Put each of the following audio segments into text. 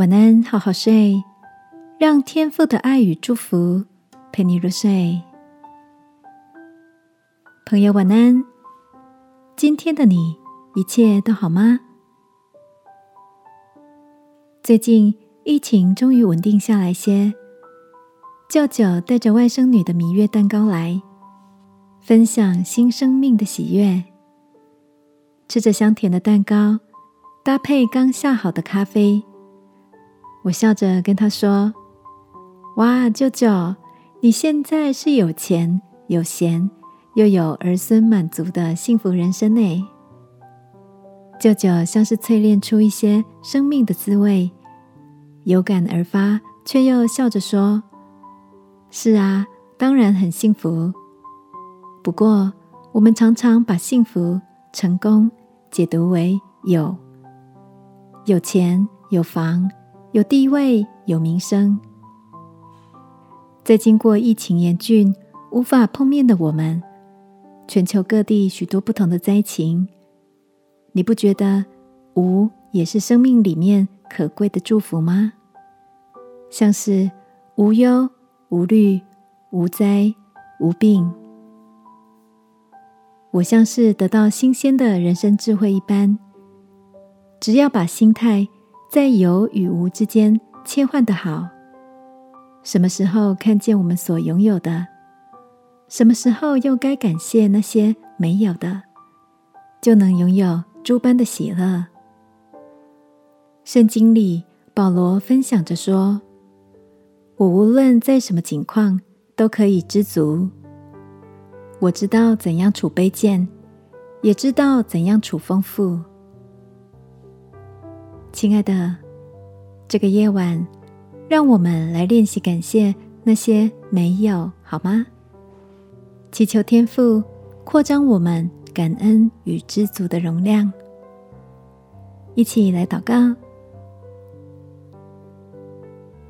晚安，好好睡，让天父的爱与祝福陪你入睡。朋友，晚安。今天的你一切都好吗？最近疫情终于稳定下来些，舅舅带着外甥女的蜜月蛋糕来，分享新生命的喜悦。吃着香甜的蛋糕，搭配刚下好的咖啡。我笑着跟他说：“哇，舅舅，你现在是有钱、有闲，又有儿孙满足的幸福人生呢。”舅舅像是淬炼出一些生命的滋味，有感而发，却又笑着说：“是啊，当然很幸福。不过，我们常常把幸福、成功解读为有有钱、有房。”有地位，有名声，在经过疫情严峻、无法碰面的我们，全球各地许多不同的灾情，你不觉得无也是生命里面可贵的祝福吗？像是无忧、无虑、无灾、无病，我像是得到新鲜的人生智慧一般，只要把心态。在有与无之间切换的好，什么时候看见我们所拥有的，什么时候又该感谢那些没有的，就能拥有诸般的喜乐。圣经里保罗分享着说：“我无论在什么情况都可以知足。我知道怎样处卑贱，也知道怎样处丰富。”亲爱的，这个夜晚，让我们来练习感谢那些没有，好吗？祈求天赋扩张我们感恩与知足的容量。一起来祷告，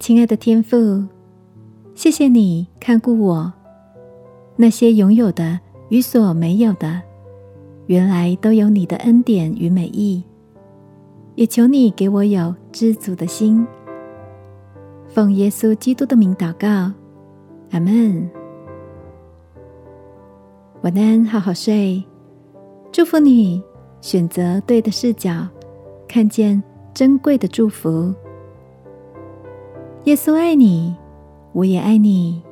亲爱的天赋，谢谢你看顾我，那些拥有的与所没有的，原来都有你的恩典与美意。也求你给我有知足的心，奉耶稣基督的名祷告，阿门。晚安，好好睡。祝福你选择对的视角，看见珍贵的祝福。耶稣爱你，我也爱你。